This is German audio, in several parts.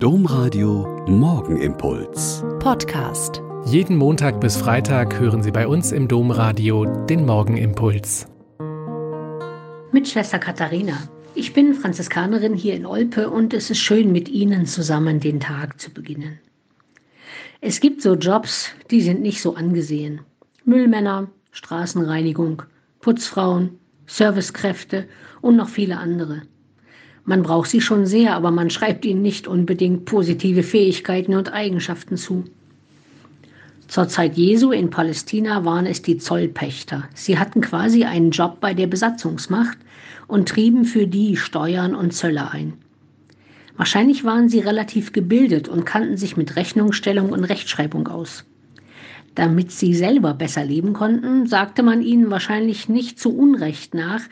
Domradio Morgenimpuls. Podcast. Jeden Montag bis Freitag hören Sie bei uns im Domradio den Morgenimpuls. Mit Schwester Katharina. Ich bin Franziskanerin hier in Olpe und es ist schön, mit Ihnen zusammen den Tag zu beginnen. Es gibt so Jobs, die sind nicht so angesehen. Müllmänner, Straßenreinigung, Putzfrauen, Servicekräfte und noch viele andere. Man braucht sie schon sehr, aber man schreibt ihnen nicht unbedingt positive Fähigkeiten und Eigenschaften zu. Zur Zeit Jesu in Palästina waren es die Zollpächter. Sie hatten quasi einen Job bei der Besatzungsmacht und trieben für die Steuern und Zölle ein. Wahrscheinlich waren sie relativ gebildet und kannten sich mit Rechnungsstellung und Rechtschreibung aus. Damit sie selber besser leben konnten, sagte man ihnen wahrscheinlich nicht zu Unrecht nach,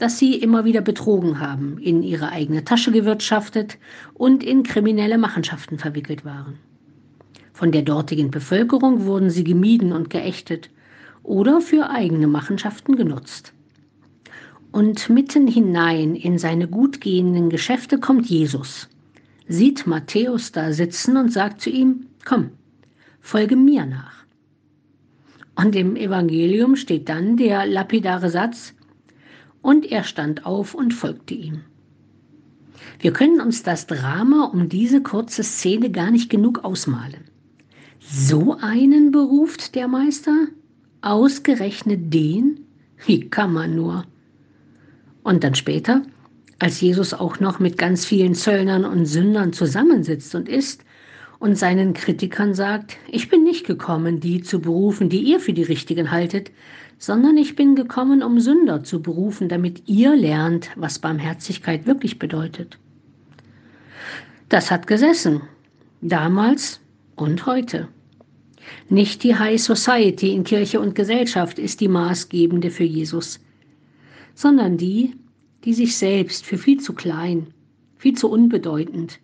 dass sie immer wieder betrogen haben, in ihre eigene Tasche gewirtschaftet und in kriminelle Machenschaften verwickelt waren. Von der dortigen Bevölkerung wurden sie gemieden und geächtet oder für eigene Machenschaften genutzt. Und mitten hinein in seine gut gehenden Geschäfte kommt Jesus, sieht Matthäus da sitzen und sagt zu ihm, komm, folge mir nach. Und im Evangelium steht dann der lapidare Satz, und er stand auf und folgte ihm. Wir können uns das Drama um diese kurze Szene gar nicht genug ausmalen. So einen beruft der Meister? Ausgerechnet den? Wie kann man nur? Und dann später, als Jesus auch noch mit ganz vielen Zöllnern und Sündern zusammensitzt und isst und seinen Kritikern sagt, ich bin nicht gekommen, die zu berufen, die ihr für die Richtigen haltet, sondern ich bin gekommen, um Sünder zu berufen, damit ihr lernt, was Barmherzigkeit wirklich bedeutet. Das hat gesessen, damals und heute. Nicht die High Society in Kirche und Gesellschaft ist die maßgebende für Jesus, sondern die, die sich selbst für viel zu klein, viel zu unbedeutend,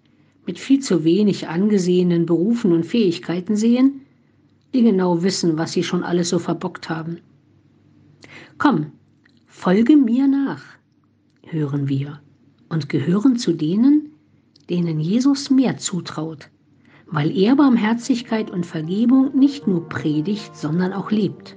mit viel zu wenig angesehenen Berufen und Fähigkeiten sehen, die genau wissen, was sie schon alles so verbockt haben. Komm, folge mir nach, hören wir, und gehören zu denen, denen Jesus mehr zutraut, weil er Barmherzigkeit und Vergebung nicht nur predigt, sondern auch lebt.